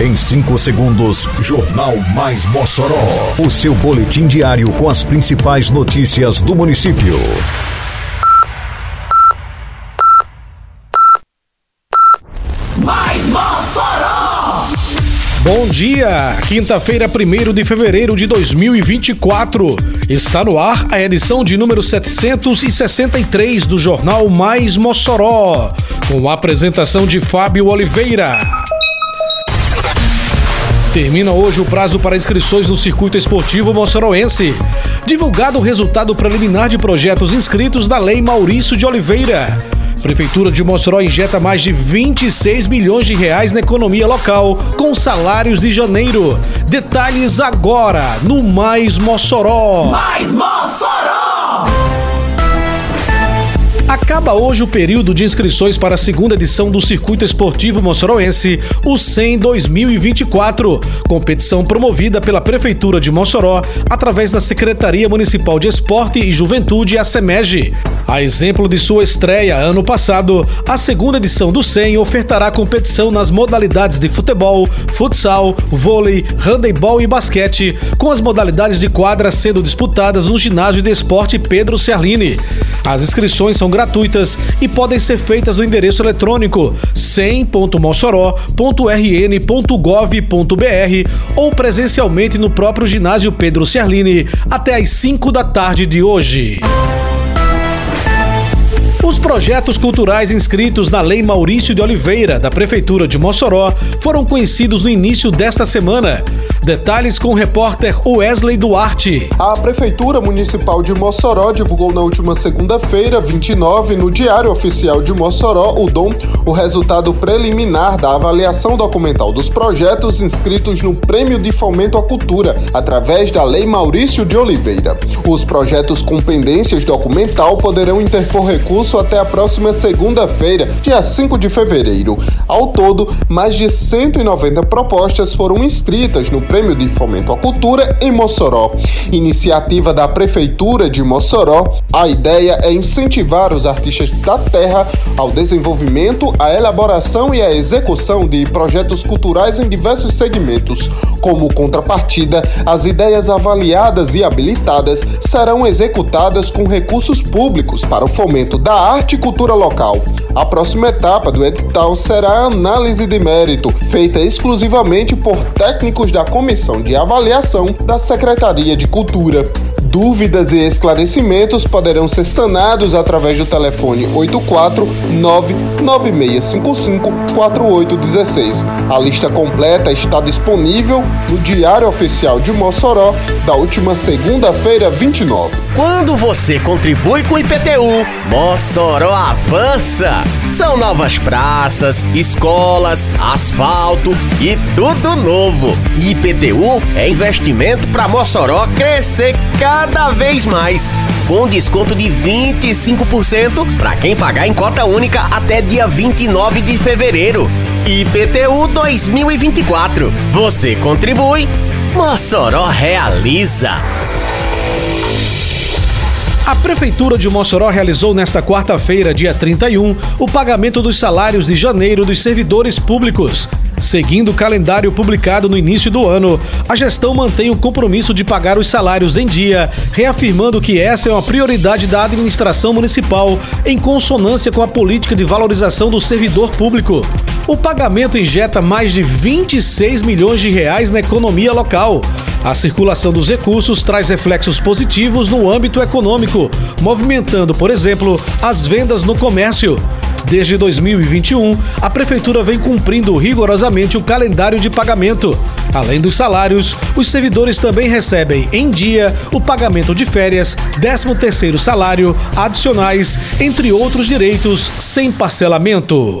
Em 5 segundos, Jornal Mais Mossoró. O seu boletim diário com as principais notícias do município. Mais Mossoró! Bom dia! Quinta-feira, 1 de fevereiro de 2024. Está no ar a edição de número 763 do Jornal Mais Mossoró. Com a apresentação de Fábio Oliveira. Termina hoje o prazo para inscrições no circuito esportivo moçoroense. Divulgado o resultado preliminar de projetos inscritos na Lei Maurício de Oliveira. Prefeitura de Mossoró injeta mais de 26 milhões de reais na economia local com salários de janeiro. Detalhes agora no Mais Mossoró. Mais Mossoró! Acaba hoje o período de inscrições para a segunda edição do Circuito Esportivo Moçoroense, o 100 2024, competição promovida pela Prefeitura de Mossoró através da Secretaria Municipal de Esporte e Juventude, a SEMEG. A exemplo de sua estreia ano passado, a segunda edição do 100 ofertará competição nas modalidades de futebol, futsal, vôlei, handebol e basquete, com as modalidades de quadra sendo disputadas no ginásio de esporte Pedro Serlini. As inscrições são gratuitas e podem ser feitas no endereço eletrônico 100.mossoró.rn.gov.br ou presencialmente no próprio ginásio Pedro Serlini até às 5 da tarde de hoje. Os projetos culturais inscritos na Lei Maurício de Oliveira, da Prefeitura de Mossoró, foram conhecidos no início desta semana. Detalhes com o repórter Wesley Duarte. A Prefeitura Municipal de Mossoró divulgou na última segunda-feira, 29, no Diário Oficial de Mossoró, o DOM, o resultado preliminar da avaliação documental dos projetos inscritos no Prêmio de Fomento à Cultura, através da Lei Maurício de Oliveira. Os projetos com pendências documental poderão interpor recurso até a próxima segunda-feira, dia 5 de fevereiro. Ao todo, mais de 190 propostas foram inscritas no Prêmio de Fomento à Cultura em Mossoró. Iniciativa da Prefeitura de Mossoró, a ideia é incentivar os artistas da terra ao desenvolvimento, à elaboração e à execução de projetos culturais em diversos segmentos. Como contrapartida, as ideias avaliadas e habilitadas serão executadas com recursos públicos para o fomento da arte e cultura local. A próxima etapa do edital será a análise de mérito, feita exclusivamente por técnicos da Comissão de Avaliação da Secretaria de Cultura. Dúvidas e esclarecimentos poderão ser sanados através do telefone 849-9655-4816. A lista completa está disponível no Diário Oficial de Mossoró da última segunda-feira, 29. Quando você contribui com o IPTU, Mossoró avança! São novas praças, escolas, asfalto e tudo novo. IPTU é investimento para Mossoró crescer cada vez mais. Com desconto de 25% para quem pagar em cota única até dia 29 de fevereiro. IPTU 2024. Você contribui, Mossoró realiza. A Prefeitura de Mossoró realizou nesta quarta-feira, dia 31, o pagamento dos salários de janeiro dos servidores públicos. Seguindo o calendário publicado no início do ano, a gestão mantém o compromisso de pagar os salários em dia, reafirmando que essa é uma prioridade da administração municipal, em consonância com a política de valorização do servidor público. O pagamento injeta mais de 26 milhões de reais na economia local. A circulação dos recursos traz reflexos positivos no âmbito econômico, movimentando, por exemplo, as vendas no comércio. Desde 2021, a Prefeitura vem cumprindo rigorosamente o calendário de pagamento. Além dos salários, os servidores também recebem em dia o pagamento de férias, 13º salário, adicionais, entre outros direitos, sem parcelamento.